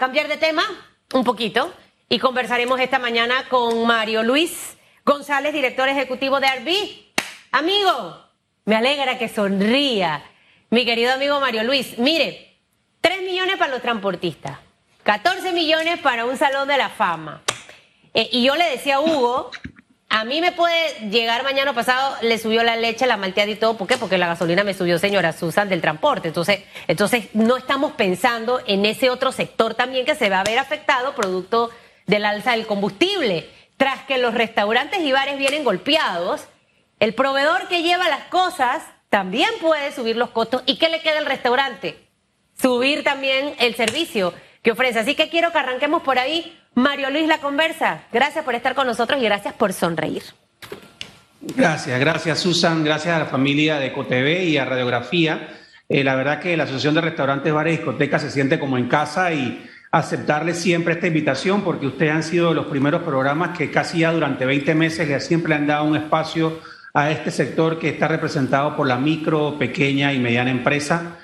cambiar de tema un poquito y conversaremos esta mañana con Mario Luis González, director ejecutivo de Arbi. Amigo, me alegra que sonría. Mi querido amigo Mario Luis, mire, 3 millones para los transportistas, 14 millones para un salón de la fama. Eh, y yo le decía a Hugo, a mí me puede llegar mañana pasado, le subió la leche, la malteada y todo. ¿Por qué? Porque la gasolina me subió, señora Susan, del transporte. Entonces, entonces no estamos pensando en ese otro sector también que se va a ver afectado producto del alza del combustible. Tras que los restaurantes y bares vienen golpeados, el proveedor que lleva las cosas también puede subir los costos. ¿Y qué le queda al restaurante? Subir también el servicio que ofrece. Así que quiero que arranquemos por ahí Mario Luis La Conversa, gracias por estar con nosotros y gracias por sonreír. Gracias, gracias Susan, gracias a la familia de EcoTV y a Radiografía. Eh, la verdad que la Asociación de Restaurantes, Bares y Discotecas se siente como en casa y aceptarle siempre esta invitación porque ustedes han sido los primeros programas que casi ya durante 20 meses le siempre han dado un espacio a este sector que está representado por la micro, pequeña y mediana empresa.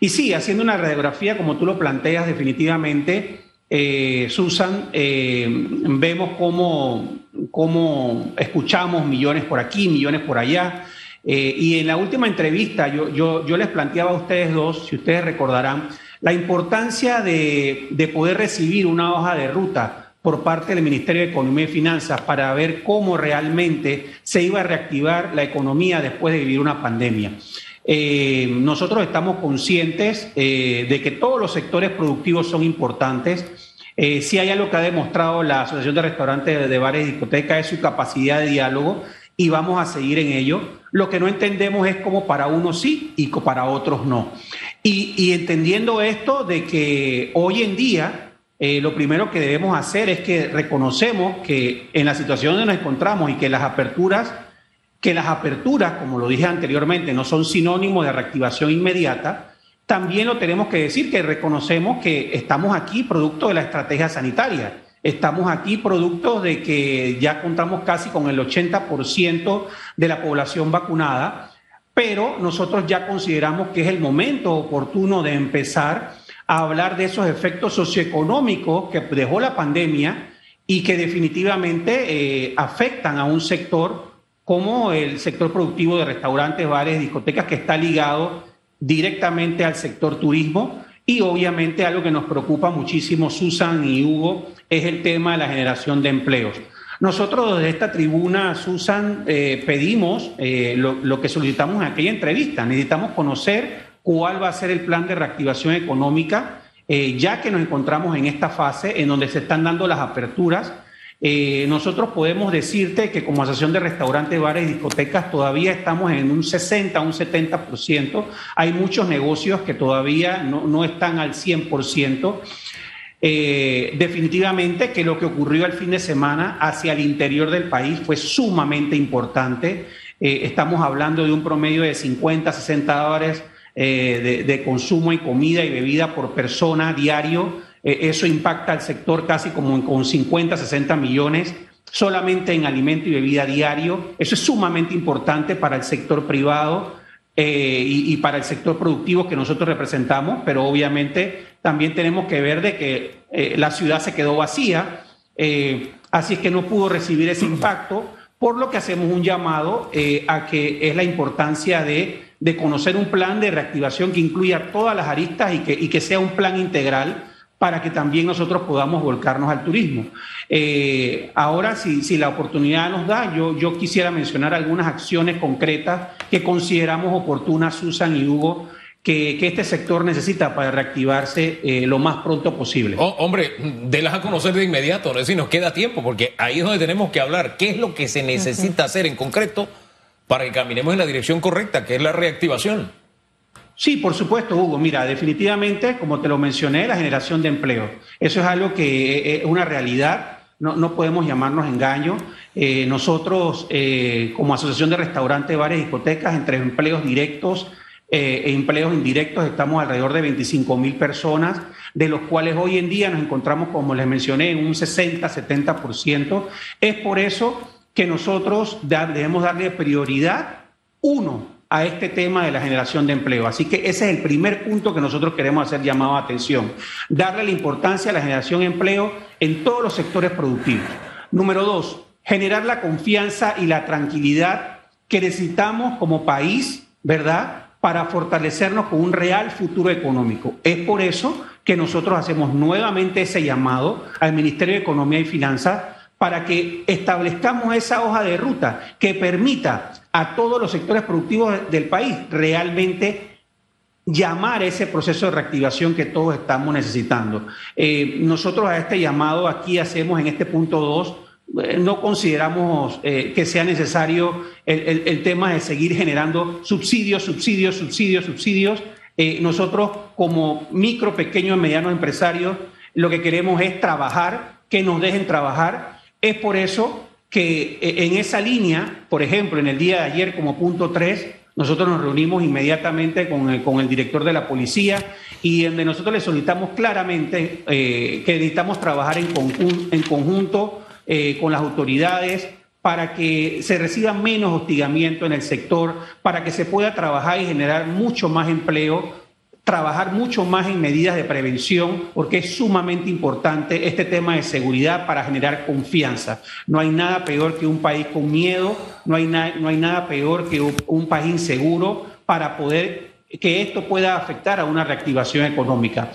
Y sí, haciendo una radiografía como tú lo planteas definitivamente, eh, Susan, eh, vemos cómo, cómo, escuchamos millones por aquí, millones por allá. Eh, y en la última entrevista yo, les planteaba a ustedes dos, si ustedes recordarán, la importancia de poder recibir una hoja de ruta por parte del Ministerio de Economía y Finanzas para ver cómo realmente se iba a reactivar la economía después de vivir una pandemia. Eh, nosotros estamos conscientes eh, de que todos los sectores productivos son importantes. Eh, si hay algo que ha demostrado la Asociación de Restaurantes, de Bares y Discotecas es su capacidad de diálogo y vamos a seguir en ello. Lo que no entendemos es cómo para unos sí y para otros no. Y, y entendiendo esto de que hoy en día lo primero que debemos hacer es que reconocemos que en la situación donde nos encontramos y que las aperturas que las aperturas, como lo dije anteriormente, no son sinónimo de reactivación inmediata, también lo tenemos que decir que reconocemos que estamos aquí producto de la estrategia sanitaria. Estamos aquí producto de que ya contamos casi con el 80% de la población vacunada, pero nosotros ya consideramos que es el momento oportuno de empezar a hablar de esos efectos socioeconómicos que dejó la pandemia y que definitivamente eh, afectan a un sector como el sector productivo de restaurantes, bares, discotecas, que está ligado directamente al sector turismo. Y obviamente algo que nos preocupa muchísimo, Susan y Hugo, es el tema de la generación de empleos. Nosotros desde esta tribuna, Susan, eh, pedimos eh, lo, que solicitamos en aquella entrevista. Necesitamos conocer cuál va a ser el plan de reactivación económica, eh, ya que nos encontramos en esta fase en donde se están dando las aperturas eh, nosotros podemos decirte que como Asociación de Restaurantes, Bares y Discotecas todavía estamos en un 60, un 70%. Hay muchos negocios que todavía no, están al 100%. Eh, definitivamente que lo que ocurrió el fin de semana hacia el interior del país fue sumamente importante. Eh, estamos hablando de un promedio de 50, 60 dólares de, de consumo y comida y bebida por persona diario eh, eso impacta al sector casi como con 50, 60 millones solamente en alimento y bebida diario. Eso es sumamente importante para el sector privado eh, y, para el sector productivo que nosotros representamos, pero obviamente también tenemos que ver de que eh, la ciudad se quedó vacía, así es que no pudo recibir ese impacto, por lo que hacemos un llamado a que es la importancia de, de, conocer un plan de reactivación que incluya todas las aristas y que, y que sea un plan integral para que también nosotros podamos volcarnos al turismo. Eh, ahora, si, si, la oportunidad nos da, yo, yo quisiera mencionar algunas acciones concretas que consideramos oportunas, Susan y Hugo, que, que, este sector necesita para reactivarse eh, lo más pronto posible. Oh, hombre, délas a conocer de inmediato, no es decir, nos queda tiempo, porque ahí es donde tenemos que hablar qué es lo que se necesita hacer en concreto para que caminemos en la dirección correcta, que es la reactivación. Sí, por supuesto, Hugo. Mira, definitivamente, como te lo mencioné, la generación de empleo. Eso es algo que es una realidad. No, podemos llamarnos engaño. Eh, nosotros, eh, como Asociación de Restaurantes, Bares y Discotecas, entre empleos directos eh, e empleos indirectos, estamos alrededor de 25 mil personas, de los cuales hoy en día nos encontramos, como les mencioné, en un 60-70%. Es por eso que nosotros debemos darle prioridad, uno, a este tema de la generación de empleo. Así que ese es el primer punto que nosotros queremos hacer llamado a atención, darle la importancia a la generación de empleo en todos los sectores productivos. Número dos, generar la confianza y la tranquilidad que necesitamos como país, ¿verdad? Para fortalecernos con un real futuro económico. Es por eso que nosotros hacemos nuevamente ese llamado al Ministerio de Economía y Finanzas para que establezcamos esa hoja de ruta que permita a todos los sectores productivos del país realmente llamar ese proceso de reactivación que todos estamos necesitando. Eh, nosotros a este llamado aquí hacemos en este punto 2, eh, no consideramos eh, que sea necesario el, tema de seguir generando subsidios, subsidios, subsidios, subsidios. nosotros como micro, pequeños y medianos empresarios lo que queremos es trabajar, que nos dejen trabajar es por eso que eh, en esa línea, por ejemplo, en el día de ayer como punto 3, nosotros nos reunimos inmediatamente con el, con el director de la policía y donde nosotros le solicitamos claramente eh, que necesitamos trabajar en, en conjunto eh, con las autoridades para que se reciba menos hostigamiento en el sector, para que se pueda trabajar y generar mucho más empleo trabajar mucho más en medidas de prevención, porque es sumamente importante este tema de seguridad para generar confianza. No hay nada peor que un país con miedo, no hay, no hay nada peor que un, país inseguro para poder que esto pueda afectar a una reactivación económica.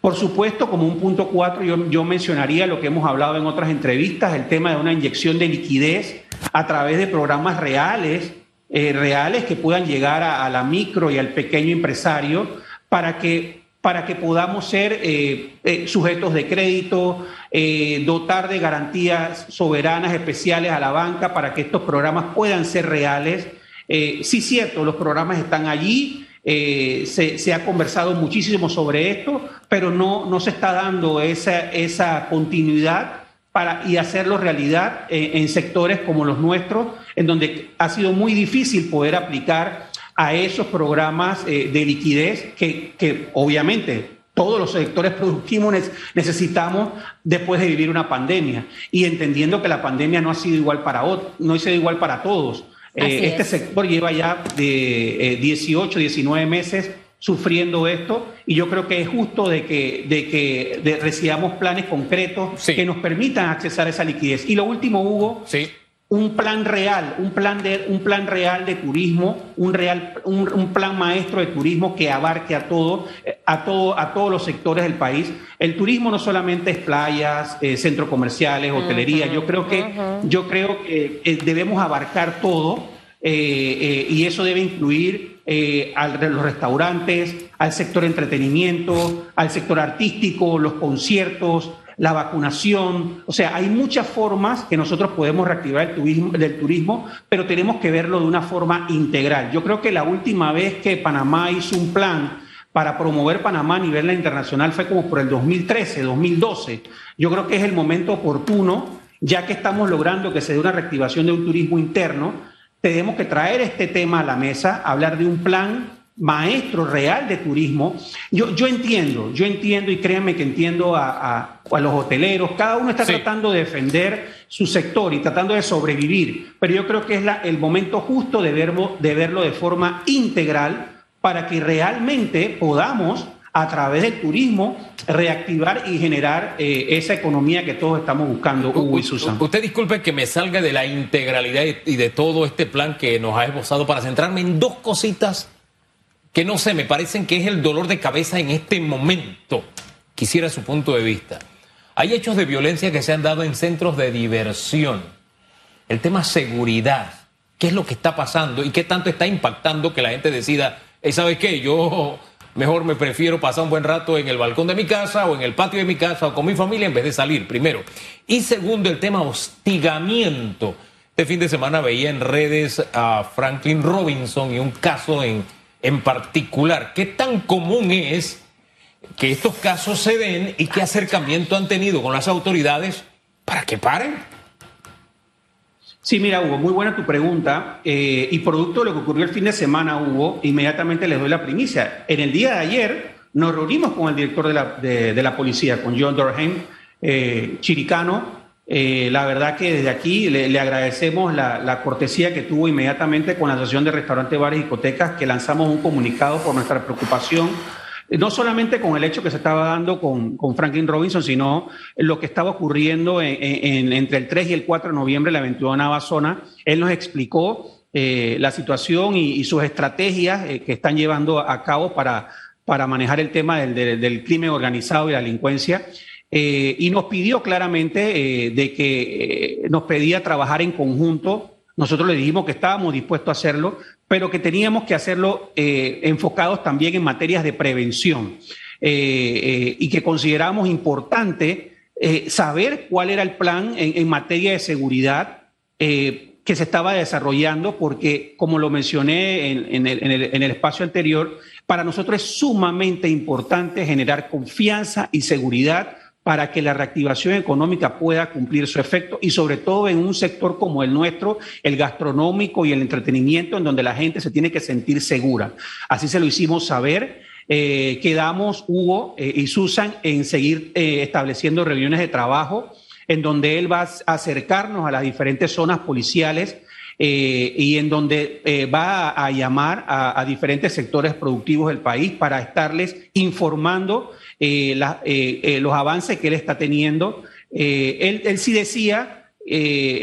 Por supuesto, como un punto cuatro, yo, mencionaría lo que hemos hablado en otras entrevistas, el tema de una inyección de liquidez a través de programas reales, eh, reales que puedan llegar a la micro y al pequeño empresario para que, para que podamos ser eh, eh, sujetos de crédito, eh, dotar de garantías soberanas especiales a la banca para que estos programas puedan ser reales. sí, cierto, los programas están allí, se, ha conversado muchísimo sobre esto, pero no, no se está dando esa, esa continuidad para, y hacerlo realidad en sectores como los nuestros, en donde ha sido muy difícil poder aplicar a esos programas eh, de liquidez que, obviamente todos los sectores productivos necesitamos después de vivir una pandemia y entendiendo que la pandemia no ha sido igual para no ha sido igual para todos. Eh, este sector lleva ya de 18, eh, 19 meses sufriendo esto y yo creo que es justo de que, de que recibamos planes concretos que nos permitan accesar a esa liquidez. Y lo último, Hugo, sí un plan real, un plan, de, un plan real de turismo, un, real, un, plan maestro de turismo que abarque a, todo, a, todo, a todos los sectores del país. El turismo no solamente es playas, eh, centros comerciales, hotelería, yo creo que, yo creo que eh, debemos abarcar todo eh, y eso debe incluir a los restaurantes, al sector entretenimiento, al sector artístico, los conciertos, la vacunación. O sea, hay muchas formas que nosotros podemos reactivar el turismo, del turismo, pero tenemos que verlo de una forma integral. Yo creo que la última vez que Panamá hizo un plan para promover Panamá a nivel internacional fue como por el 2013, 2012. Yo creo que es el momento oportuno, ya que estamos logrando que se dé una reactivación de un turismo interno, tenemos que traer este tema a la mesa, hablar de un plan maestro real de turismo. Yo, yo entiendo, yo entiendo y créanme que entiendo a, los hoteleros, cada uno está tratando de defender su sector y tratando de sobrevivir, pero yo creo que es la, el momento justo de verlo, de verlo de forma integral para que realmente podamos a través del turismo reactivar y generar eh, esa economía que todos estamos buscando, Hugo y Susan. Usted disculpe que me salga de la integralidad y de todo este plan que nos ha esbozado para centrarme en dos cositas que no sé, me parecen que es el dolor de cabeza en este momento. Quisiera su punto de vista. Hay hechos de violencia que se han dado en centros de diversión. El tema seguridad. ¿Qué es lo que está pasando y qué tanto está impactando que la gente decida, ¿sabes qué? Yo mejor me prefiero pasar un buen rato en el balcón de mi casa o en el patio de mi casa o con mi familia en vez de salir, primero. Y segundo, el tema hostigamiento. Este fin de semana veía en redes a Franklin Robinson y un caso en en particular, ¿qué tan común es que estos casos se den y qué acercamiento han tenido con las autoridades para que paren? Sí, mira, Hugo, muy buena tu pregunta. Eh, y producto de lo que ocurrió el fin de semana, Hugo, inmediatamente les doy la primicia. En el día de ayer nos reunimos con el director de la, de, la policía, con John Durham, eh, chiricano, Eh, la verdad que desde aquí le, agradecemos la, cortesía que tuvo inmediatamente con la Asociación de Restaurantes, Bares y Discotecas, que lanzamos un comunicado por nuestra preocupación, eh, no solamente con el hecho que se estaba dando con, Franklin Robinson, sino lo que estaba ocurriendo entre el 3 y el 4 de noviembre, la 21 Navazona. Él nos explicó eh, la situación y, sus estrategias que están llevando a cabo para, para manejar el tema del, del crimen organizado y la delincuencia. Eh, y nos pidió claramente eh, de que eh, nos pedía trabajar en conjunto. Nosotros le dijimos que estábamos dispuestos a hacerlo, pero que teníamos que hacerlo enfocados también en materias de prevención y que consideramos importante saber cuál era el plan en, materia de seguridad que se estaba desarrollando, porque como lo mencioné en, el, espacio anterior, para nosotros es sumamente importante generar confianza y seguridad para que la reactivación económica pueda cumplir su efecto y sobre todo en un sector como el nuestro, el gastronómico y el entretenimiento, en donde la gente se tiene que sentir segura. Así se lo hicimos saber. Eh, quedamos, Hugo eh, y Susan, en seguir eh, estableciendo reuniones de trabajo en donde él va a acercarnos a las diferentes zonas policiales y en donde va a, llamar a, diferentes sectores productivos del país para estarles informando eh, eh, eh, los avances que él está teniendo. Él, sí decía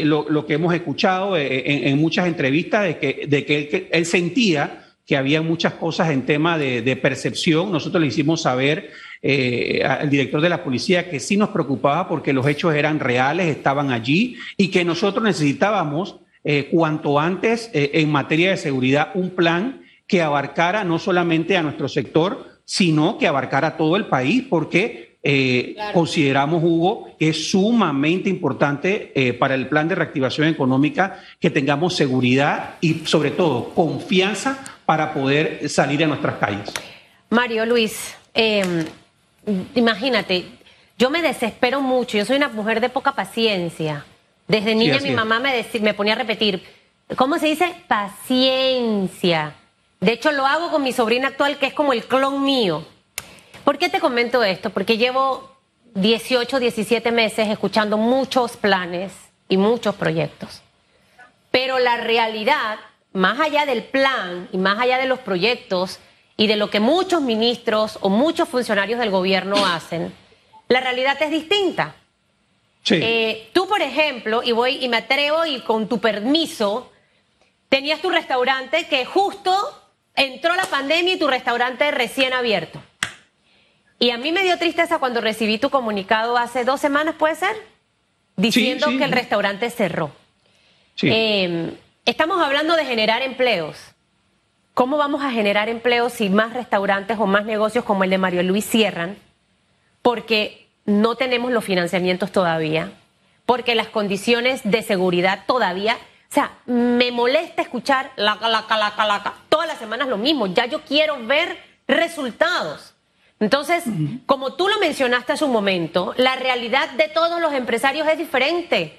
lo, que hemos escuchado en, muchas entrevistas de que, de que él, sentía que había muchas cosas en tema de, percepción. Nosotros le hicimos saber al director de la policía que sí nos preocupaba porque los hechos eran reales, estaban allí y que nosotros necesitábamos cuanto antes en materia de seguridad un plan que abarcara no solamente a nuestro sector, sino que abarcara todo el país, porque eh, consideramos, Hugo, que es sumamente importante eh, para el plan de reactivación económica que tengamos seguridad y, sobre todo, confianza para poder salir a nuestras calles. Mario Luis, em, imagínate, yo me desespero mucho, yo soy una mujer de poca paciencia. Desde niña mi mamá me, me ponía a repetir, ¿cómo se dice? Paciencia. De hecho, lo hago con mi sobrina actual, que es como el clon mío. ¿Por qué te comento esto? Porque llevo 18, 17 meses escuchando muchos planes y muchos proyectos. Pero la realidad, más allá del plan y más allá de los proyectos y de lo que muchos ministros o muchos funcionarios del gobierno hacen, la realidad es distinta. Sí. Eh, tú, por ejemplo, y voy y me atrevo y con tu permiso, tenías tu restaurante que justo entró la pandemia y tu restaurante recién abierto. Y a mí me dio tristeza cuando recibí tu comunicado hace dos semanas, ¿puede ser? Diciendo que el restaurante cerró. Eh, estamos hablando de generar empleos. ¿Cómo vamos a generar empleos si más restaurantes o más negocios como el de Mario Luis cierran? Porque no tenemos los financiamientos todavía, porque las condiciones de seguridad todavía o sea, me molesta escuchar la la la la Todas las semanas lo mismo. Ya yo quiero ver resultados. Entonces, como tú lo mencionaste hace un momento, la realidad de todos los empresarios es diferente.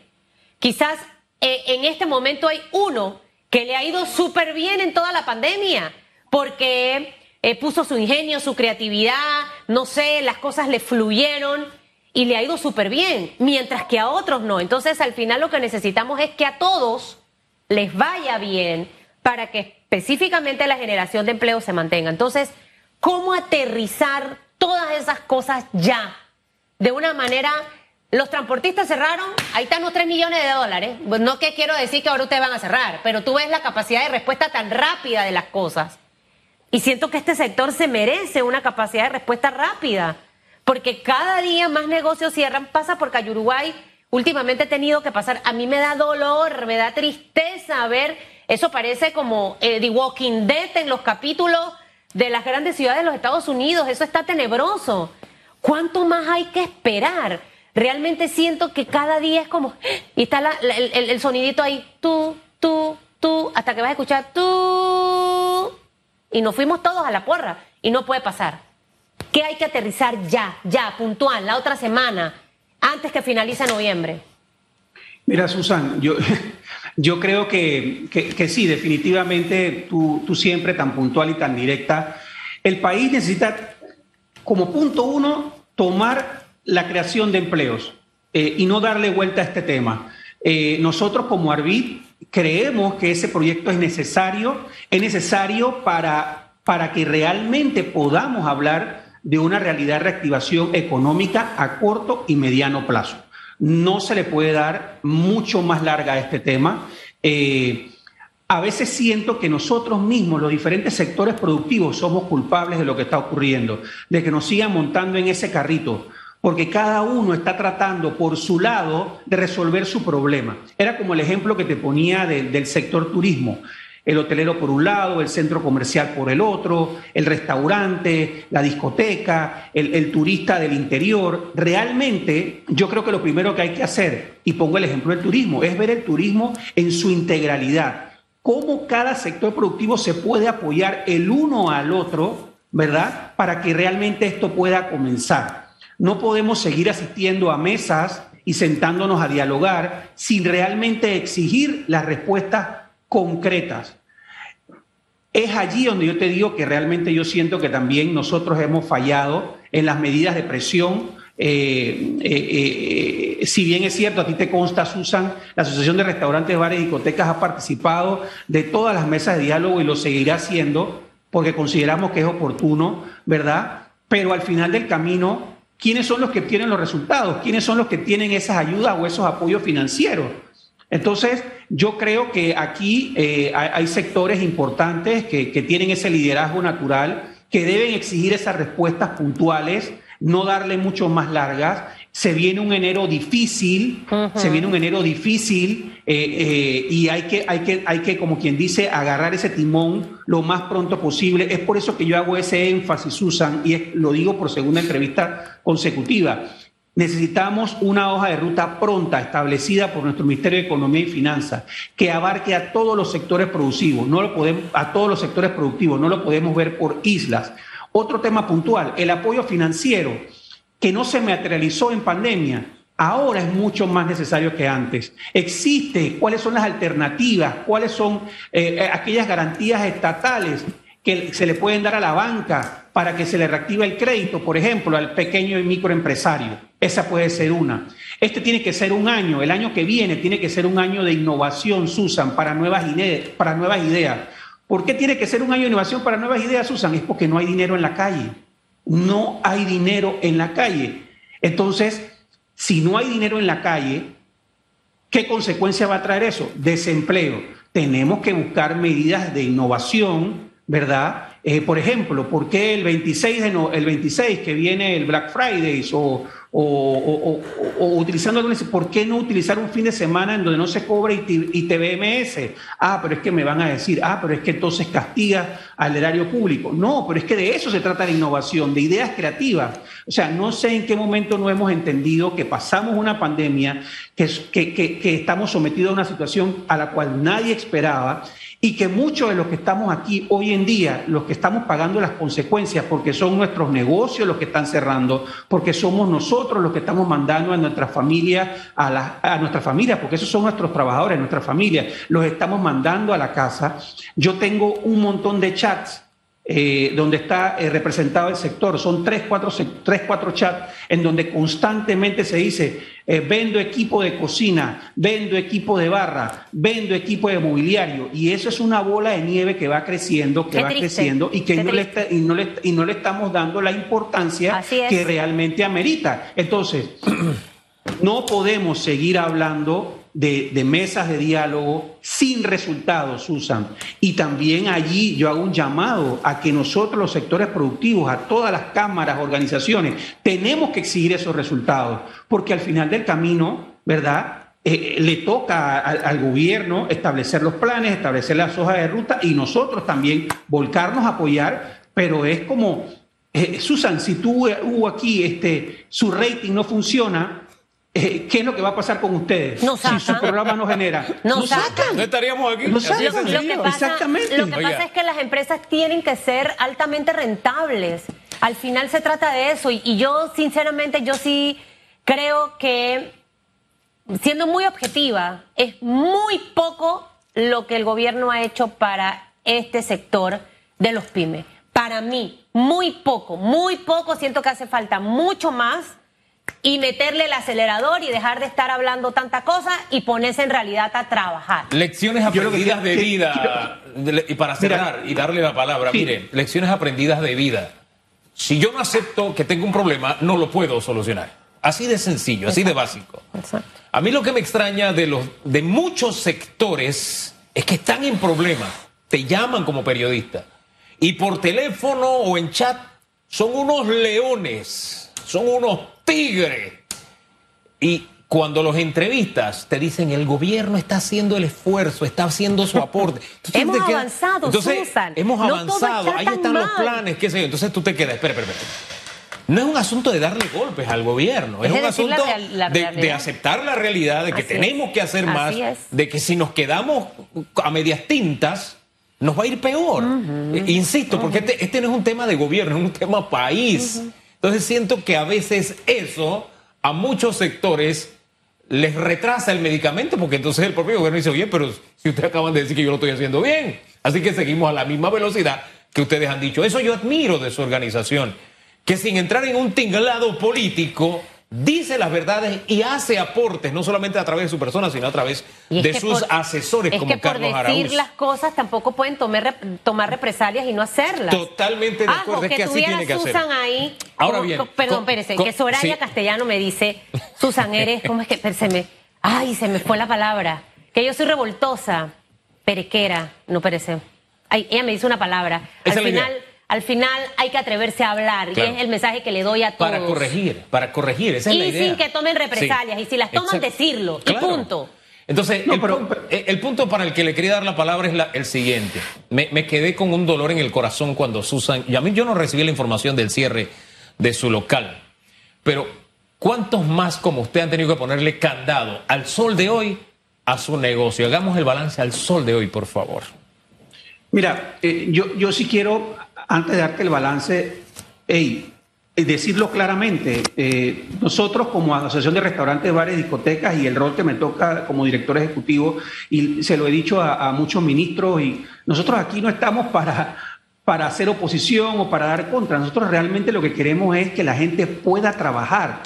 Quizás eh, en este momento hay uno que le ha ido súper bien en toda la pandemia, porque eh, puso su ingenio, su creatividad, no sé, las cosas le fluyeron y le ha ido súper bien, mientras que a otros no. Entonces, al final lo que necesitamos es que a todos les vaya bien para que específicamente la generación de empleo se mantenga. Entonces, ¿cómo aterrizar todas esas cosas ya? De una manera, los transportistas cerraron, ahí están los 3 millones de dólares. No que quiero decir que ahora ustedes van a cerrar, pero tú ves la capacidad de respuesta tan rápida de las cosas. Y siento que este sector se merece una capacidad de respuesta rápida, porque cada día más negocios cierran, pasa porque Uruguay últimamente he tenido que pasar. A mí me da dolor, me da tristeza ver. Eso parece como eh, The Walking Dead en los capítulos de las grandes ciudades de los Estados Unidos. Eso está tenebroso. ¿Cuánto más hay que esperar? Realmente siento que cada día es como. Y está el, el, sonidito ahí, tú, tú, tú, hasta que vas a escuchar tú. Y nos fuimos todos a la porra. Y no puede pasar. ¿Qué hay que aterrizar ya, ya, puntual, la otra semana? antes que finalice noviembre? Mira, Susan, yo, yo creo que, sí, definitivamente tú, tú siempre tan puntual y tan directa. El país necesita, como punto uno, tomar la creación de empleos. eh, y no darle vuelta a este tema. Eh, nosotros como Arbit creemos que ese proyecto es necesario, es necesario para, para que realmente podamos hablar de una realidad de reactivación económica a corto y mediano plazo. No se le puede dar mucho más larga a este tema. Eh, a veces siento que nosotros mismos, los diferentes sectores productivos, somos culpables de lo que está ocurriendo, de que nos sigan montando en ese carrito porque cada uno está tratando por su lado de resolver su problema. Era como el ejemplo que te ponía del sector turismo. El hotelero por un lado, el centro comercial por el otro, el restaurante, la discoteca, el, turista del interior. Realmente yo creo que lo primero que hay que hacer, y pongo el ejemplo del turismo, es ver el turismo en su integralidad. Cómo cada sector productivo se puede apoyar el uno al otro, ¿verdad? Para que realmente esto pueda comenzar. No podemos seguir asistiendo a mesas y sentándonos a dialogar sin realmente exigir las respuestas concretas. Es allí donde yo te digo que realmente yo siento que también nosotros hemos fallado en las medidas de presión. Eh, eh, eh, si bien es cierto, a ti te consta, Susan, la Asociación de Restaurantes, Bares y Discotecas ha participado de todas las mesas de diálogo y lo seguirá haciendo porque consideramos que es oportuno, ¿verdad? Pero al final del camino ¿quiénes son los que tienen los resultados? ¿Quiénes son los que tienen esas ayudas o esos apoyos financieros? Entonces, yo creo que aquí eh, hay, sectores importantes que, tienen ese liderazgo natural, que deben exigir esas respuestas puntuales, no darle mucho más largas se viene un enero difícil, se viene un enero difícil eh, eh, y hay que, hay, que, hay que, como quien dice, agarrar ese timón lo más pronto posible. Es por eso que yo hago ese énfasis, Susan, y lo digo por segunda entrevista consecutiva. Necesitamos una hoja de ruta pronta establecida por nuestro Ministerio de Economía y Finanzas que abarque a todos los sectores productivos, no lo podemos, a todos los sectores productivos, no lo podemos ver por islas. Otro tema puntual, el apoyo financiero que no se materializó en pandemia, ahora es mucho más necesario que antes. Existe cuáles son las alternativas, cuáles son eh, eh, aquellas garantías estatales que se le pueden dar a la banca para que se le reactive el crédito, por ejemplo, al pequeño y microempresario. Esa puede ser una. Este tiene que ser un año, el año que viene tiene que ser un año de innovación, Susan, para nuevas, ideas, para nuevas ideas. ¿Por qué tiene que ser un año de innovación para nuevas ideas, Susan? Es porque no hay dinero en la calle no hay dinero en la calle. Entonces, si no hay dinero en la calle, ¿qué consecuencia va a traer eso? Desempleo. Tenemos que buscar medidas de innovación, ¿verdad? Eh, por ejemplo, ¿por qué el 26, de el 26 que viene el Black Friday o, o, utilizando ¿por qué no utilizar un fin de semana en donde no se cobra ITBMS? Ah, pero es que me van a decir, ah, pero es que entonces castiga al erario público. No, pero es que de eso se trata la innovación, de ideas creativas. O sea, no sé en qué momento no hemos entendido que pasamos una pandemia, que estamos sometidos a una situación a la cual nadie esperaba y que muchos de los que estamos aquí hoy en día, los que estamos pagando las consecuencias, porque son nuestros negocios los que están cerrando, porque somos nosotros los que estamos mandando a nuestras familias, a, a nuestras familias, porque esos son nuestros trabajadores, nuestras familias, los estamos mandando a la casa. Yo tengo un montón de chats eh, donde está eh, representado el sector. Son tres cuatro, tres, cuatro chats en donde constantemente se dice, eh, vendo equipo de cocina, vendo equipo de barra, vendo equipo de mobiliario. Y eso es una bola de nieve que va creciendo, que va creciendo y que no le, y, no le, y no le estamos dando la importancia que realmente amerita. Entonces, no podemos seguir hablando de, mesas de diálogo sin resultados, Susan. Y también allí yo hago un llamado a que nosotros, los sectores productivos, a todas las cámaras, organizaciones, tenemos que exigir esos resultados, porque al final del camino, ¿verdad? Eh, le toca al, gobierno establecer los planes, establecer las hojas de ruta y nosotros también volcarnos a apoyar, pero es como, eh, Susan, si tú hubo aquí, este, su rating no funciona, eh, ¿qué es lo que va a pasar con ustedes si su programa no genera? No sacan. No estaríamos aquí. No sacan. Lo que pasa, Exactamente. Lo que pasa es que las empresas tienen que ser altamente rentables. Al final se trata de eso. Y, yo, sinceramente, yo sí creo que, siendo muy objetiva, es muy poco lo que el gobierno ha hecho para este sector de los pymes. Para mí, muy poco, muy poco. Siento que hace falta mucho más y meterle el acelerador y dejar de estar hablando tanta cosa y ponerse en realidad a trabajar. Lecciones aprendidas de vida. y para cerrar y darle la palabra, mire, lecciones aprendidas de vida. Si yo no acepto que tengo un problema, no lo puedo solucionar. Así de sencillo, así de básico. A mí lo que me extraña de, los, de muchos sectores es que están en problemas, te llaman como periodista y por teléfono o en chat son unos leones, son unos tigres. Y cuando los entrevistas te dicen el gobierno está haciendo el esfuerzo, está haciendo su aporte. hemos avanzado, Susan. Hemos avanzado, ahí están los planes, qué sé yo. Entonces tú te quedas, espera, espera, espera. No es un asunto de darle golpes al gobierno, es, un asunto de, aceptar la realidad de que tenemos que hacer más, de que si nos quedamos a medias tintas, nos va a ir peor. Insisto, porque este, este, no es un tema de gobierno, es un tema país. Entonces siento que a veces eso a muchos sectores les retrasa el medicamento, porque entonces el propio gobierno dice, oye, pero si ustedes acaban de decir que yo lo estoy haciendo bien, así que seguimos a la misma velocidad que ustedes han dicho. Eso yo admiro de su organización, que sin entrar en un tinglado político, dice las verdades y hace aportes, no solamente a través de su persona, sino a través de sus asesores es como que por decir las cosas tampoco pueden tomar, tomar represalias y no hacerlas. Totalmente de acuerdo, es que, así tiene que Susan ahí, Ahora bien, perdón, espérese, que Soraya Castellano me dice, Susan, eres, ¿cómo es que se me, ay, se me fue la palabra, que yo soy revoltosa, perequera, no perece. Ay, ella me dice una palabra. Al final al final hay que atreverse a hablar y es el mensaje que le doy a todos. Para corregir, para corregir, esa es y la idea. sin que tomen represalias y si las toman decirlo y punto. Entonces, el, punto para el que le quería dar la palabra es el siguiente. Me, me, quedé con un dolor en el corazón cuando Susan, y a mí yo no recibí la información del cierre de su local, pero ¿cuántos más como usted han tenido que ponerle candado al sol de hoy a su negocio? Hagamos el balance al sol de hoy, por favor. Mira, eh, yo, yo sí quiero antes de darte el balance, hey, decirlo claramente, eh, nosotros como Asociación de Restaurantes, Bares, Discotecas y el rol que me toca como director ejecutivo, y se lo he dicho a, muchos ministros, y nosotros aquí no estamos para, para hacer oposición o para dar contra, nosotros realmente lo que queremos es que la gente pueda trabajar,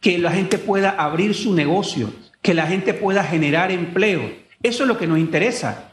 que la gente pueda abrir su negocio, que la gente pueda generar empleo. Eso es lo que nos interesa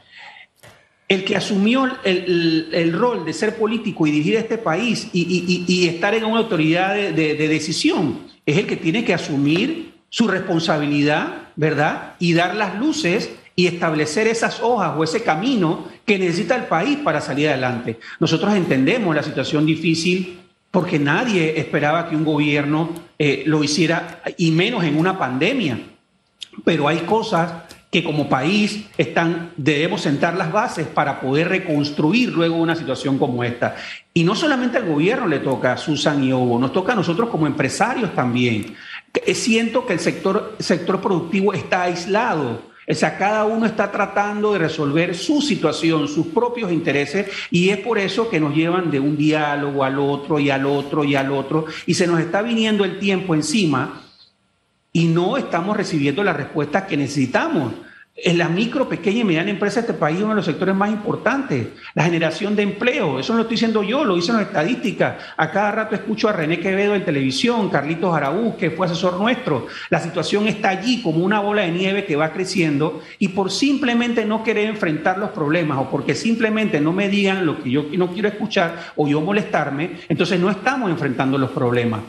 el que asumió el, rol de ser político y dirigir este país y, estar en una autoridad de, decisión es el que tiene que asumir su responsabilidad, ¿verdad? Y dar las luces y establecer esas hojas o ese camino que necesita el país para salir adelante. Nosotros entendemos la situación difícil porque nadie esperaba que un gobierno eh, lo hiciera, y menos en una pandemia. Pero hay cosas que como país están, debemos sentar las bases para poder reconstruir luego una situación como esta. Y no solamente al gobierno le toca, Susan y Hugo, nos toca a nosotros como empresarios también. Siento que el sector, sector productivo está aislado. O sea, cada uno está tratando de resolver su situación, sus propios intereses, y es por eso que nos llevan de un diálogo al otro y al otro y al otro, y se nos está viniendo el tiempo encima y no estamos recibiendo las respuestas que necesitamos. En la micro, pequeña y mediana empresa de este país es uno de los sectores más importantes. La generación de empleo, eso no lo estoy diciendo yo, lo dicen las estadísticas. A cada rato escucho a René Quevedo en televisión, Carlitos Araúz, que fue asesor nuestro. La situación está allí como una bola de nieve que va creciendo y por simplemente no querer enfrentar los problemas o porque simplemente no me digan lo que yo no quiero escuchar o yo molestarme, entonces no estamos enfrentando los problemas.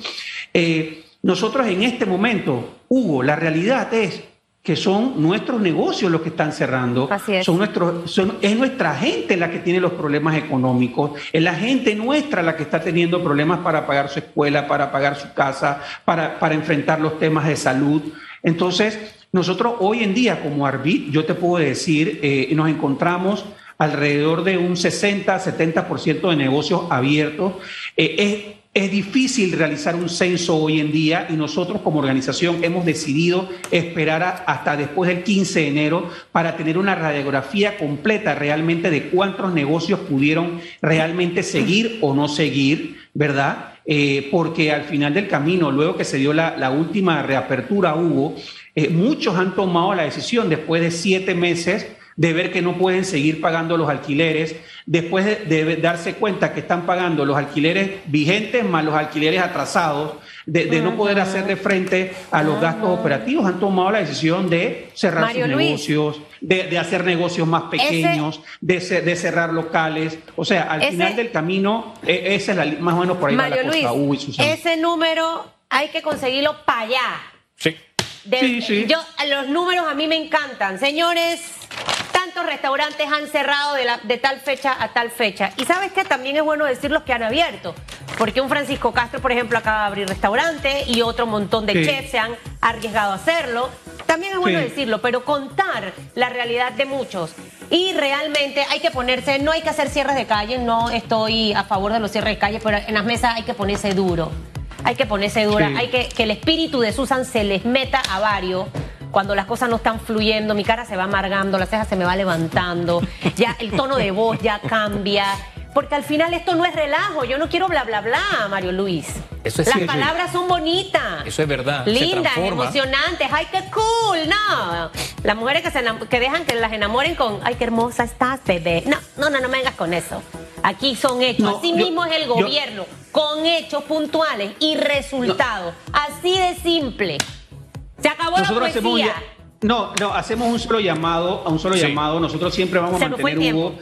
Eh, nosotros en este momento, Hugo, la realidad es que son nuestros negocios los que están cerrando. es. Son nuestros, es nuestra gente la que tiene los problemas económicos, es la gente nuestra la que está teniendo problemas para pagar su escuela, para pagar su casa, para, para enfrentar los temas de salud. Entonces, nosotros hoy en día como Arbit, yo te puedo decir, eh, nos encontramos alrededor de un 60-70% de negocios abiertos. Eh, es, es difícil realizar un censo hoy en día y nosotros como organización hemos decidido esperar hasta después del 15 de enero para tener una radiografía completa realmente de cuántos negocios pudieron realmente seguir o no seguir, ¿verdad? Eh, porque al final del camino, luego que se dio la, última reapertura, hubo, eh, muchos han tomado la decisión después de siete meses de ver que no pueden seguir pagando los alquileres, después de, darse cuenta que están pagando los alquileres vigentes más los alquileres atrasados, de, no poder hacerle frente a los gastos operativos, han tomado la decisión de cerrar sus negocios, de, hacer negocios más pequeños, de, de, cerrar locales. O sea, al final del camino, e, esa es la, más o menos por ahí Mario la cosa. Luis, ese número hay que conseguirlo para allá. Sí. sí, sí. Yo, los números a mí me encantan. Señores, tantos restaurantes han cerrado de, la, de tal fecha a tal fecha. Y sabes que también es bueno decir los que han abierto. Porque un Francisco Castro, por ejemplo, acaba de abrir restaurante y otro montón de chefs se han arriesgado a hacerlo. También es bueno decirlo, pero contar la realidad de muchos. Y realmente hay que ponerse, no hay que hacer cierres de calle, no estoy a favor de los cierres de calle, pero en las mesas hay que ponerse duro. Hay que ponerse dura, hay que que el espíritu de Susan se les meta a varios cuando las cosas no están fluyendo, mi cara se va amargando, la ceja se me va levantando, ya el tono de voz ya cambia. Porque al final esto no es relajo, yo no quiero bla bla bla, Mario Luis. Eso es Las palabras son bonitas. Eso es verdad. Lindas, emocionantes. Ay, qué cool. No. Las mujeres que, se que dejan que las enamoren con, ay, qué hermosa estás, bebé. No, no, no, no me vengas con eso. Aquí son hechos. Así mismo es el gobierno, con hechos puntuales y resultados. Así de simple. Se acabó Nosotros la Hacemos no, no, hacemos un solo llamado, a un solo llamado. Nosotros siempre vamos a mantener, Hugo,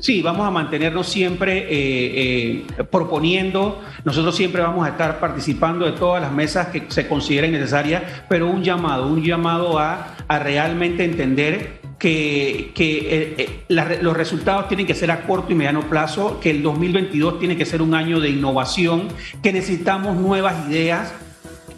Sí, vamos a mantenernos siempre eh, eh, proponiendo, nosotros siempre vamos a estar participando de todas las mesas que se consideren necesarias, pero un llamado, un llamado a, a realmente entender que, que eh, los resultados tienen que ser a corto y mediano plazo, que el 2022 tiene que ser un año de innovación, que necesitamos nuevas ideas,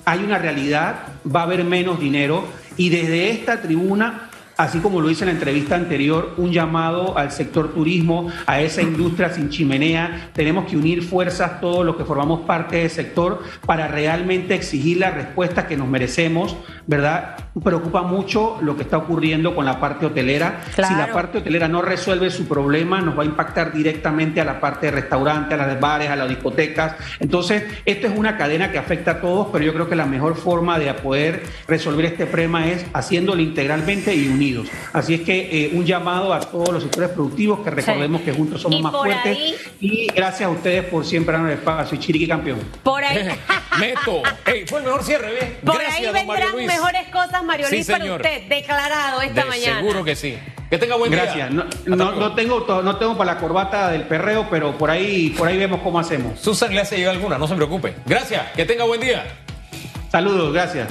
hay una realidad, va a haber menos dinero y desde esta tribuna así como lo hice en la entrevista anterior, un llamado al sector turismo, a esa industria sin chimenea. Tenemos que unir fuerzas todos los que formamos parte del sector para realmente exigir la respuesta que nos merecemos, ¿verdad? Preocupa mucho lo que está ocurriendo con la parte hotelera. Si la parte hotelera no resuelve su problema, nos va a impactar directamente a la parte de restaurantes, a las bares, a las discotecas. Entonces, esto es una cadena que afecta a todos, pero yo creo que la mejor forma de poder resolver este problema es haciéndolo integralmente y Así es que eh, un llamado a todos los sectores productivos que recordemos que juntos somos más fuertes. y gracias a ustedes por siempre darnos el espacio. Y Chiriqui campeón. Por ahí. Meto. fue el mejor cierre, ¿ves? Por ahí vendrán mejores cosas, Mario Luis, para usted, declarado esta mañana. Seguro que sí. Que tenga buen día. Gracias. No, tengo, no tengo para la corbata del perreo, pero por ahí, por ahí vemos cómo hacemos. Susan le hace llegar alguna, no se preocupe. Gracias. Que tenga buen día. Saludos, gracias.